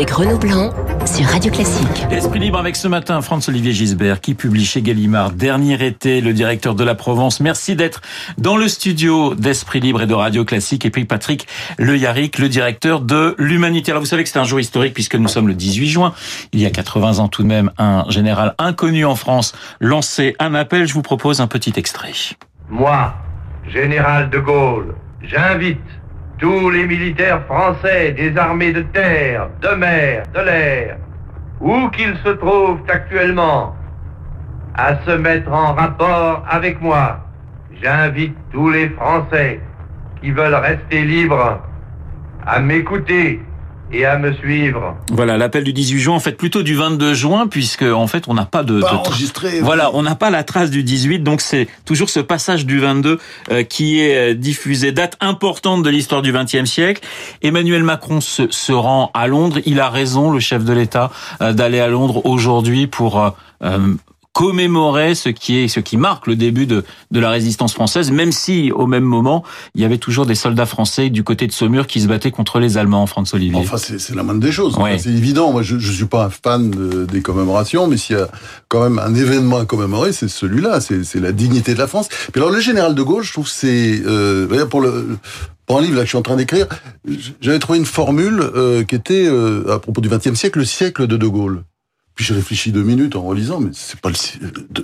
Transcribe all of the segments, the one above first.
avec Renaud Blanc sur Radio Classique. Esprit libre avec ce matin Franz-Olivier Gisbert qui publie chez Gallimard Dernier été, le directeur de la Provence. Merci d'être dans le studio d'Esprit libre et de Radio Classique. Et puis Patrick Le Yarrick, le directeur de l'Humanité. Alors vous savez que c'est un jour historique puisque nous sommes le 18 juin. Il y a 80 ans tout de même, un général inconnu en France lançait un appel. Je vous propose un petit extrait. Moi, général de Gaulle, j'invite tous les militaires français des armées de terre, de mer, de l'air, où qu'ils se trouvent actuellement, à se mettre en rapport avec moi. J'invite tous les Français qui veulent rester libres à m'écouter et à me suivre. Voilà, l'appel du 18 juin, en fait plutôt du 22 juin, puisque en fait on n'a pas de, Pas de- enregistré, Voilà, on n'a pas la trace du 18, donc c'est toujours ce passage du 22 euh, qui est euh, diffusé. Date importante de l'histoire du 20e siècle. Emmanuel Macron se, se rend à Londres. Il a raison, le chef de l'État, euh, d'aller à Londres aujourd'hui pour euh, commémorer ce qui est ce qui marque le début de de la résistance française même si au même moment il y avait toujours des soldats français du côté de Saumur qui se battaient contre les Allemands François Olivier. Enfin, c'est c'est la moindre des choses. Enfin. C'est évident. Moi, je, je suis pas un fan de- des commémorations, mais s'il y a quand même un événement à commémorer, c'est celui-là. C'est c'est la dignité de la France. Puis alors, le général de Gaulle, je trouve que c'est euh, pour le pour un livre là que je suis en train d'écrire, j'avais trouvé une formule euh, qui était euh, à propos du XXe siècle, le siècle de De Gaulle. Puis j'ai réfléchi deux minutes en relisant, mais c'est pas le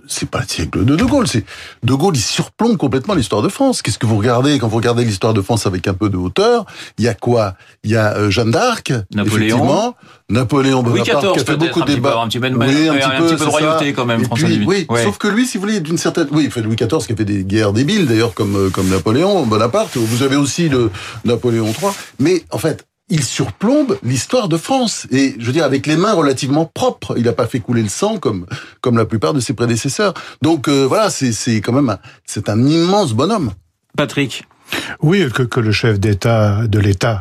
c'est pas le siècle de De Gaulle. C'est De Gaulle, il surplombe complètement l'histoire de France. Qu'est-ce que vous regardez? Quand vous regardez l'histoire de France avec un peu de hauteur Il y a quoi? Il y a euh, Jeanne d'Arc, Napoléon. Napoléon Bonaparte qui a fait beaucoup un de petit peu, débats. un petit peu de- oui, ouais, un un petit petit peu, peu de royauté ça. quand même, François puis. Oui, Ouais. sauf que lui, si vous voulez, d'une certaine, oui, il fait Louis XIV qui a fait des guerres débiles d'ailleurs comme euh, comme Napoléon Bonaparte. Vous avez aussi le Napoléon III, mais en fait. Il surplombe l'histoire de France et je veux dire avec les mains relativement propres. Il n'a pas fait couler le sang comme comme la plupart de ses prédécesseurs. Donc euh, voilà, c'est quand même c'est un immense bonhomme. Patrick. Oui, que, que le chef d'État de l'État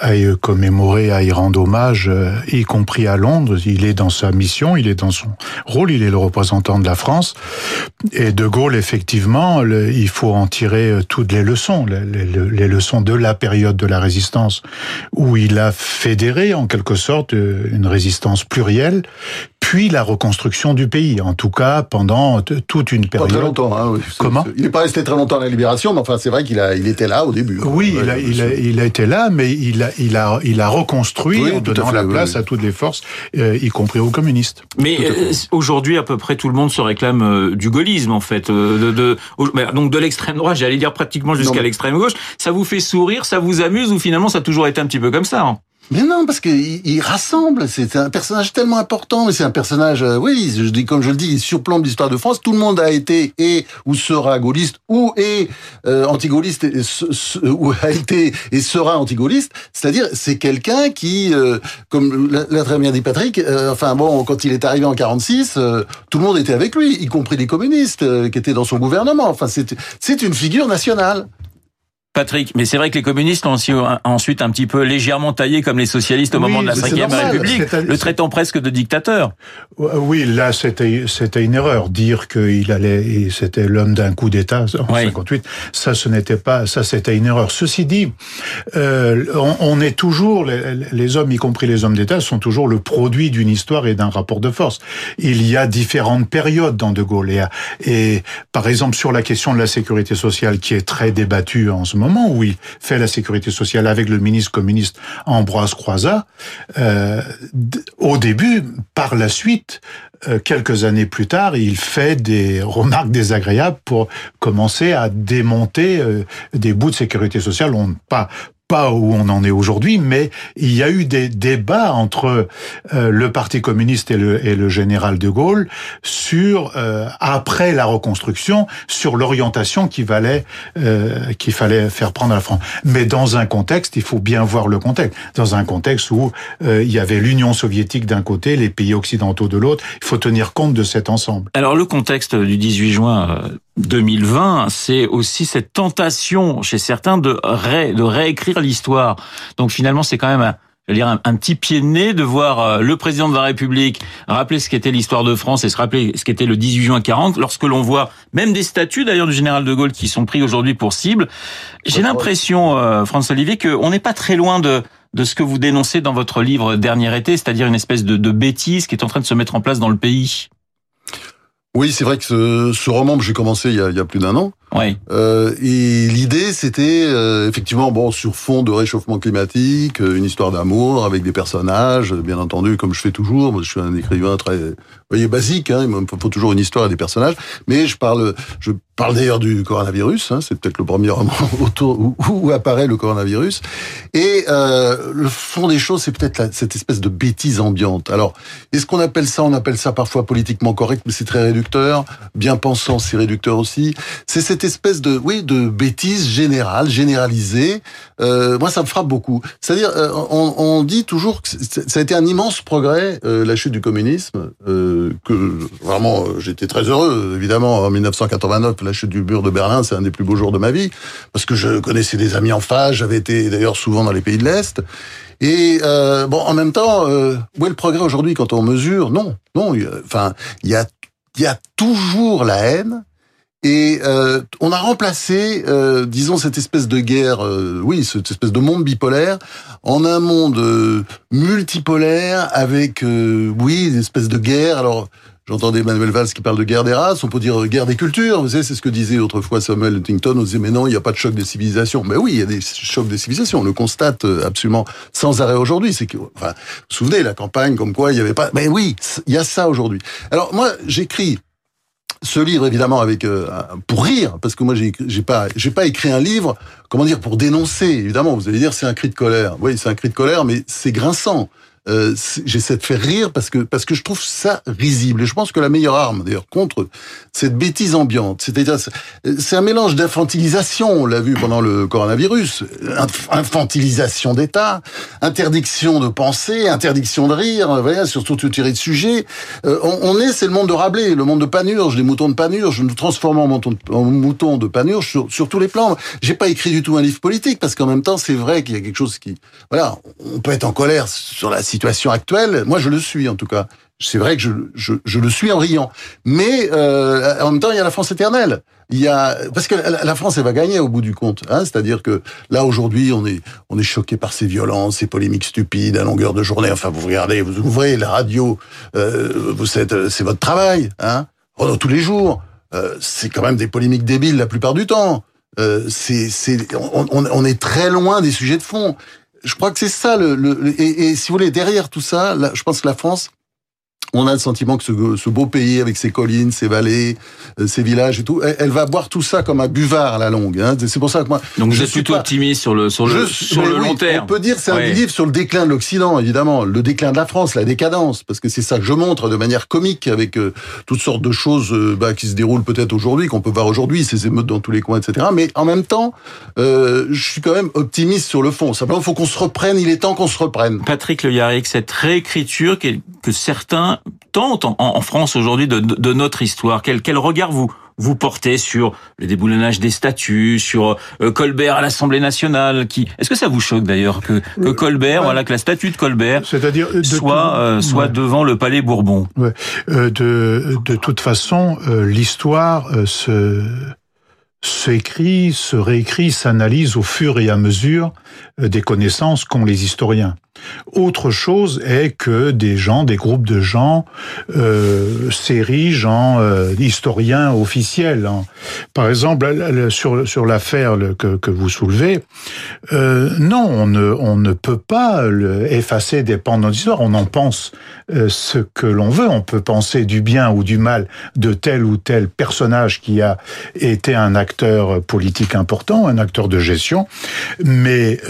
aille commémorer, aille rendre hommage, euh, y compris à Londres. Il est dans sa mission, il est dans son rôle, il est le représentant de la France. Et De Gaulle, effectivement, le- il faut en tirer euh, toutes les leçons, les, les- les leçons de la période de la résistance, où il a fédéré en quelque sorte euh, une résistance plurielle, puis la reconstruction du pays, en tout cas pendant toute une Pas période. très longtemps. Hein, oui. Comment? Il n'est pas resté très longtemps à la Libération, mais enfin c'est vrai qu'il a il était là au début. Oui, il a, il, a, il a été là, mais il a, il a, il a reconstruit Oui, en donnant fait, la oui, place oui. à toutes les forces, euh, y compris aux communistes. Mais euh, aujourd'hui, à peu près tout le monde se réclame euh, du gaullisme, en fait, euh, de, de- donc de l'extrême droite, j'allais dire pratiquement jusqu'à l'extrême gauche. Ça vous fait sourire, ça vous amuse, ou finalement ça a toujours été un petit peu comme ça hein? Mais non, parce qu'il il rassemble. C'est un personnage tellement important. C'est un personnage, euh, oui, je dis comme je le dis, il surplombe l'histoire de France. Tout le monde a été et ou sera gaulliste ou est euh, anti-gaulliste et se- ou a été et sera anti-gaulliste. C'est-à-dire, c'est quelqu'un qui, euh, comme l'a très bien dit Patrick, euh, enfin bon, quand il est arrivé en 46, euh, tout le monde était avec lui, y compris les communistes qui étaient dans son gouvernement. Enfin, c'est une figure nationale. Patrick, mais c'est vrai que les communistes ont aussi ensuite un petit peu légèrement taillé comme les socialistes au Oui, moment de la normal. République, le traitant presque de dictateur. Euh, Oui, là, c'était, c'était une erreur. Dire qu'il allait, c'était l'homme d'un coup d'État en Oui. 58, ça, ce n'était pas, ça, c'était une erreur. Ceci dit, euh, on, on est toujours, les, les hommes, y compris les hommes d'État, sont toujours le produit d'une histoire et d'un rapport de force. Il y a différentes périodes dans De Gaulle. Et, et, par exemple, sur la question de la sécurité sociale, qui est très débattue en ce moment, où il fait la sécurité sociale avec le ministre communiste Ambroise Croizat, euh, au début, par la suite, euh, quelques années plus tard, il fait des remarques désagréables pour commencer à démonter euh, des bouts de sécurité sociale. On pas pas où on en est aujourd'hui, mais il y a eu des débats entre euh, le Parti communiste et le, et le général de Gaulle sur euh, après la reconstruction, sur l'orientation qu'il fallait euh, qu'il fallait faire prendre à la France. Mais dans un contexte, il faut bien voir le contexte. Dans un contexte où euh, il y avait l'Union soviétique d'un côté, les pays occidentaux de l'autre, il faut tenir compte de cet ensemble. Alors le contexte du 18 juin euh, 2020, c'est aussi cette tentation chez certains de, ré- de réécrire l'histoire. Donc finalement, c'est quand même un, je veux dire, un, un, petit pied de nez de voir euh, le président de la République rappeler ce qu'était l'histoire de France et se rappeler ce qu'était le 18 juin 40, lorsque l'on voit même des statues d'ailleurs du général de Gaulle qui sont pris aujourd'hui pour cible. J'ai l'impression, euh, François Olivier, qu'on n'est pas très loin de de ce que vous dénoncez dans votre livre Dernier été, c'est-à-dire une espèce de, de bêtise qui est en train de se mettre en place dans le pays. Oui, c'est vrai que ce, roman, j'ai commencé il y a plus d'un an. Oui. Euh, et l'idée, c'était euh, effectivement, bon, sur fond de réchauffement climatique, euh, une histoire d'amour avec des personnages, bien entendu, comme je fais toujours. Moi, je suis un écrivain très, vous voyez, basique. Hein, il me faut toujours une histoire et des personnages. Mais je parle, je parle d'ailleurs du coronavirus. Hein, c'est peut-être le premier roman autour où, apparaît le coronavirus. Et euh, le fond des choses, c'est peut-être cette espèce de bêtise ambiante. Alors, est-ce qu'on appelle ça On appelle ça parfois politiquement correct, mais c'est très réducteur. Bien pensant, c'est réducteur aussi. C'est cette espèce de, oui, de bêtise générale, généralisée. Euh, moi, ça me frappe beaucoup. C'est-à-dire, euh, on, on, dit toujours que ça a été un immense progrès, euh, la chute du communisme, euh, que vraiment, j'étais très heureux, évidemment, en 1989, la chute du mur de Berlin, c'est un des plus beaux jours de ma vie, parce que je connaissais des amis en face, j'avais été d'ailleurs souvent dans les pays de l'Est. Et euh, bon, en même temps, euh, où est le progrès aujourd'hui quand on mesure? Non, non. Enfin, il y a, il y a toujours la haine. Et euh, on a remplacé, euh, disons, cette espèce de guerre, euh, oui, cette espèce de monde bipolaire, en un monde euh, multipolaire avec, euh, oui, une espèce de guerre. Alors, J'entendais Manuel Valls qui parle de guerre des races, on peut dire guerre des cultures, vous savez, c'est ce que disait autrefois Samuel Huntington, on disait mais non, il n'y a pas de choc des civilisations. Mais oui, il y a des chocs des civilisations, on le constate absolument sans arrêt aujourd'hui. C'est que, enfin, vous vous souvenez, la campagne, comme quoi il n'y avait pas... Mais oui, il y a ça aujourd'hui. Alors moi, j'écris ce livre évidemment avec euh, pour rire parce que moi j'ai pas j'ai pas écrit un livre comment dire pour dénoncer évidemment vous allez dire c'est un cri de colère. Oui c'est un cri de colère mais c'est grinçant euh, j'essaie de faire rire parce que parce que je trouve ça risible. Et je pense que la meilleure arme d'ailleurs contre cette bêtise ambiante c'est-à-dire c'est un mélange d'infantilisation on l'a vu pendant le coronavirus infantilisation d'État interdiction de penser interdiction de rire voilà surtout de tirer de sujet euh, on, est c'est le monde de Rabelais le monde de Panurge les moutons de Panurge nous transformons en moutons de, en moutons de Panurge sur, sur tous les plans. J'ai pas écrit du tout un livre politique parce qu'en même temps c'est vrai qu'il y a quelque chose qui voilà on peut être en colère sur la situation actuelle, moi je le suis en tout cas. C'est vrai que je, je, je, le suis en riant. Mais euh, en même temps, il y a la France éternelle. Il y a parce que la France elle va gagner au bout du compte. Hein C'est-à-dire que là aujourd'hui, on est on est choqué par ces violences, ces polémiques stupides à longueur de journée. Enfin, vous regardez, vous ouvrez la radio, euh, vous êtes, c'est votre travail, hein Pendant tous les jours, euh, c'est quand même des polémiques débiles la plupart du temps. Euh, c'est on, on est très loin des sujets de fond je crois que c'est ça le, le et, si vous voulez derrière tout ça, je pense que la France on a le sentiment que ce, ce, beau pays avec ses collines, ses vallées, euh, ses villages et tout, elle, elle, va boire tout ça comme un buvard à la longue. Hein. C'est pour ça que moi. Donc je suis plutôt pas... optimiste sur le sur le je, sur le oui, long terme. On peut dire c'est un livre sur le déclin de l'Occident, évidemment, le déclin de la France, la décadence, parce que c'est ça que je montre de manière comique avec euh, toutes sortes de choses euh, bah, qui se déroulent peut-être aujourd'hui, qu'on peut voir aujourd'hui, ces émeutes dans tous les coins, etc. Mais en même temps, euh, je suis quand même optimiste sur le fond. Simplement, il faut qu'on se reprenne. Il est temps qu'on se reprenne. Patrick Le Yarrick, cette réécriture que certains tentent en en France aujourd'hui de, de, de, notre histoire quel, quel regard vous vous portez sur le déboulonnage des statuts, sur euh, Colbert à l'Assemblée nationale qui est-ce que ça vous choque d'ailleurs que, que Colbert ouais. voilà que la statue de Colbert c'est-à-dire soit euh, soit ouais. devant le palais Bourbon? Ouais. euh, de de toute façon euh, l'histoire euh, se s'écrit, se réécrit, s'analyse au fur et à mesure euh, des connaissances qu'ont les historiens. Autre chose est que des gens, des groupes de gens euh, s'érigent en euh, historiens officiels. Hein. Par exemple, sur, sur l'affaire que, que vous soulevez, euh, non, on ne, on ne peut pas effacer des pans de notre histoire. On en pense ce que l'on veut. On peut penser du bien ou du mal de tel ou tel personnage qui a été un acteur politique important, un acteur de gestion, mais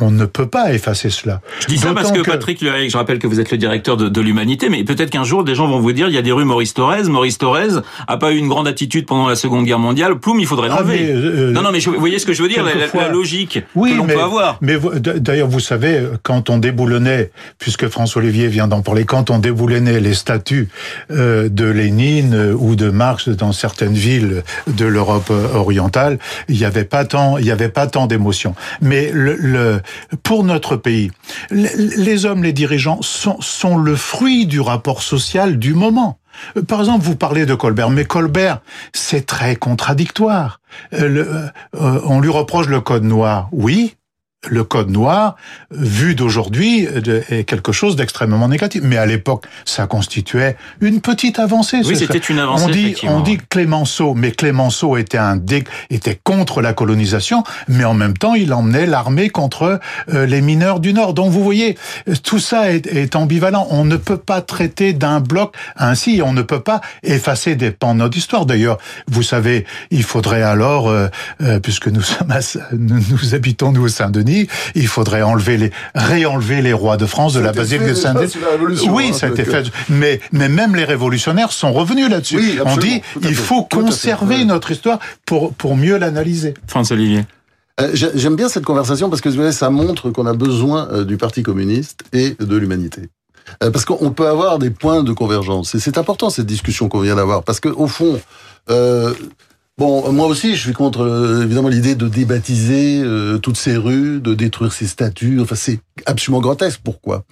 on ne peut pas effacer cela. Dis ça parce que, que, Patrick je rappelle que vous êtes le directeur de, de l'Humanité, mais peut-être qu'un jour des gens vont vous dire il y a des rues Maurice Thorez. Maurice Thorez a pas eu une grande attitude pendant la Seconde Guerre mondiale. Ploum, il faudrait l'enlever. Ah, euh, non, non, mais je, vous voyez ce que je veux dire, la, logique oui, que l'on peut avoir. Mais d'ailleurs, vous savez, quand on déboulonnait, puisque François Olivier vient d'en parler, quand on déboulonnait les statues euh, de Lénine euh, ou de Marx dans certaines villes de l'Europe orientale, il n'y avait pas tant, il y avait pas tant d'émotions. Mais le, le, pour notre pays, les hommes, les dirigeants sont, sont le fruit du rapport social du moment. Euh, Par exemple, vous parlez de Colbert, mais Colbert, c'est très contradictoire. Euh, le- euh, on lui reproche le code noir. Oui, le code noir, vu d'aujourd'hui, est quelque chose d'extrêmement négatif. Mais à l'époque, ça constituait une petite avancée. Oui, c'était une avancée, On dit, on dit Clémenceau, mais Clémenceau était un dé- était contre la colonisation, mais en même temps, il emmenait l'armée contre euh, les mineurs du Nord. Donc vous voyez, tout ça est, est ambivalent. On ne peut pas traiter d'un bloc ainsi. On ne peut pas effacer des pans de notre histoire. D'ailleurs, vous savez, il faudrait alors, euh, euh, puisque nous sommes, à, nous, nous habitons nous au Saint-Denis, il faudrait enlever les, réenlever les rois de France de la basilique de Saint-Denis. Oui, hein, ça a été fait. Mais, mais même les révolutionnaires sont revenus là-dessus. Oui, On dit, il faut tout à fait, conserver oui. notre histoire pour, pour mieux l'analyser. François Olivier. Euh, j'ai- J'aime bien cette conversation parce que ça montre qu'on a besoin euh, du Parti communiste et de l'humanité. Euh, Parce qu'on peut avoir des points de convergence. Et c'est important cette discussion qu'on vient d'avoir. Parce que au fond, euh, bon, moi aussi, je suis contre euh, évidemment l'idée de débaptiser euh, toutes ces rues, de détruire ces statues. Enfin, c'est absolument grotesque. Pourquoi?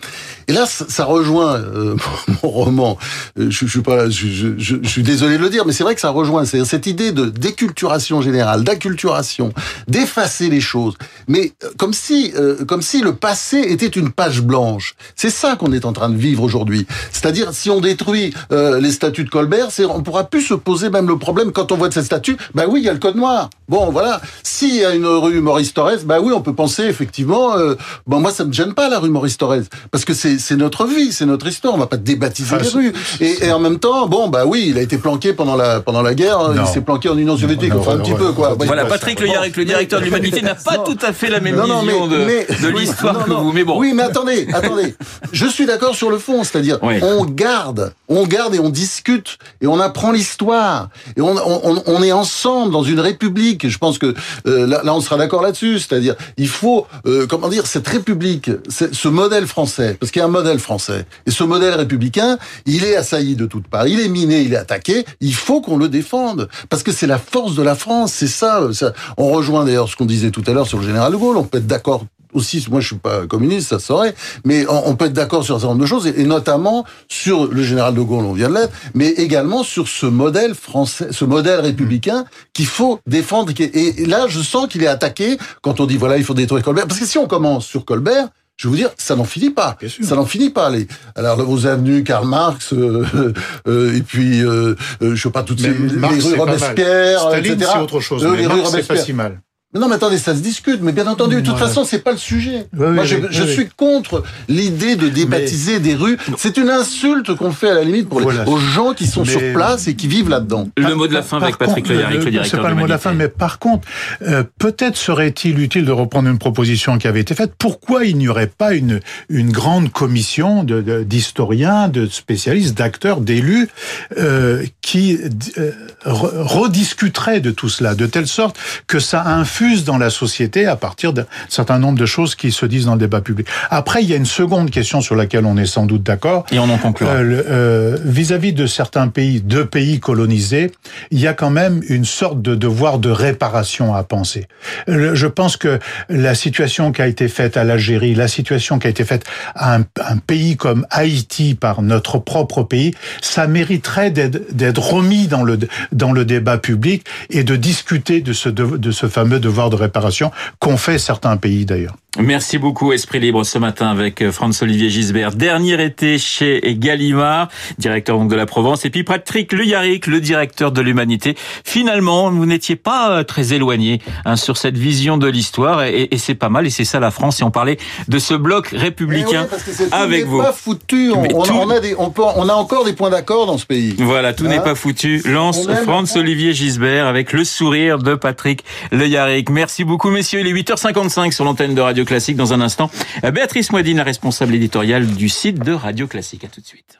Et là, ça, rejoint euh, mon roman. Euh, Je, suis pas, je, je- suis désolé de le dire, mais c'est vrai que ça rejoint. C'est cette idée de déculturation générale, d'acculturation, d'effacer les choses, mais euh, comme si, euh, comme si le passé était une page blanche. C'est ça qu'on est en train de vivre aujourd'hui. C'est-à-dire, si on détruit les statues de Colbert, on pourra plus se poser même le problème quand on voit cette statue. Bah oui, il y a le code noir. Bon, voilà. S'il y a une rue Maurice Thorez, bah oui, on peut penser effectivement. Euh, bon, moi, ça me gêne pas la rue Maurice Thorez parce que c'est, c'est notre vie, c'est notre histoire. On va pas débaptiser Enfin, les rues. Et, et en même temps, bon, bah oui, il a été planqué pendant la pendant la guerre. hein. Non. Il s'est planqué en Union soviétique. Enfin, un non, petit non, peu, quoi. Voilà, Patrick. Le Yarrick, le directeur de l'humanité, n'a pas Non. tout à fait la même vision mais- de, mais- de oui, l'histoire que vous. Mais bon. Oui, mais attendez, attendez. Je suis d'accord sur le fond, c'est-à-dire Oui. on garde, on garde et on discute et on apprend l'histoire et on, on, on- on est ensemble dans une république. Je pense que euh, là, là, on sera d'accord là-dessus, c'est-à-dire il faut, euh, comment dire, cette république, ce modèle français, parce qu'il y a un modèle français et ce modèle républicain, il est assailli de toutes parts, il est miné, il est attaqué. Il faut qu'on le défende parce que c'est la force de la France, c'est ça, ça. On rejoint d'ailleurs ce qu'on disait tout à l'heure sur le général de Gaulle. On peut être d'accord aussi, moi je suis pas communiste, ça saurait, mais on, peut être d'accord sur un certain nombre de choses, et, notamment sur le général de Gaulle, on vient de l'être, mais également sur ce modèle français, ce modèle républicain qu'il faut défendre. Et, là, je sens qu'il est attaqué quand on dit voilà, il faut détruire Colbert, parce que si on commence sur Colbert, je vais vous dire, ça n'en finit pas. Bien sûr. Ça n'en finit pas. Les, alors, vos avenues, Karl Marx, euh, euh, et puis, euh, euh, je sais pas, toutes Mais ces Marx, les rues. Robespierre, etc. c'est autre chose. Euh, mais les rues Marx, c'est pas si mal. Mais non, mais attendez, ça se discute. Mais bien entendu, de toute Voilà. façon, c'est pas le sujet. Oui, oui, Moi, je, oui, je oui, suis contre l'idée de débaptiser des rues. C'est une insulte qu'on fait à la limite pour les- aux gens qui sont Mais- sur place et qui vivent là-dedans. Le mot de la fin Par avec Patrick contre, Le directeur C'est pas le mot de la fin, mais par contre, euh, peut-être serait-il utile de reprendre une proposition qui avait été faite. Pourquoi il n'y aurait pas une, une grande commission de- de- d'historiens, de, spécialistes, d'acteurs, d'élus, euh, qui euh, re- rediscuterait de tout cela, de telle sorte que ça infuse dans la société à partir d'un certain nombre de choses qui se disent dans le débat public. Après, il y a une seconde question sur laquelle on est sans doute d'accord. Et on en conclura. Euh, euh, Vis-à-vis de certains pays, de pays colonisés, il y a quand même une sorte de devoir de réparation à penser. Je pense que la situation qui a été faite à l'Algérie, la situation qui a été faite à un, un pays comme Haïti par notre propre pays, ça mériterait d'être d'être remis dans le dans le débat public et de discuter de ce de, de ce fameux devoir de réparation qu'ont fait certains pays d'ailleurs. Merci beaucoup, Esprit Libre, ce matin avec euh, Franz-Olivier Gisbert. Dernier été chez Gallimard, directeur donc de la Provence, et puis Patrick Le Yarrick, le directeur de l'Humanité. Finalement, vous n'étiez pas euh, très éloigné hein, sur cette vision de l'histoire, et, et c'est pas mal, et c'est ça la France, et on parlait de ce bloc républicain oui, parce que tout avec n'est vous. pas foutu. On, on- tout- on a des, on, peut- on a encore des points d'accord dans ce pays. Voilà, tout Hein n'est pas foutu. Lance Franz-Olivier Gisbert avec le sourire de Patrick Le Merci beaucoup, messieurs. Il est 8h55 sur l'antenne de Radio Classique. Dans un instant, Béatrice Moidine, la responsable éditoriale du site de Radio Classique. À tout de suite.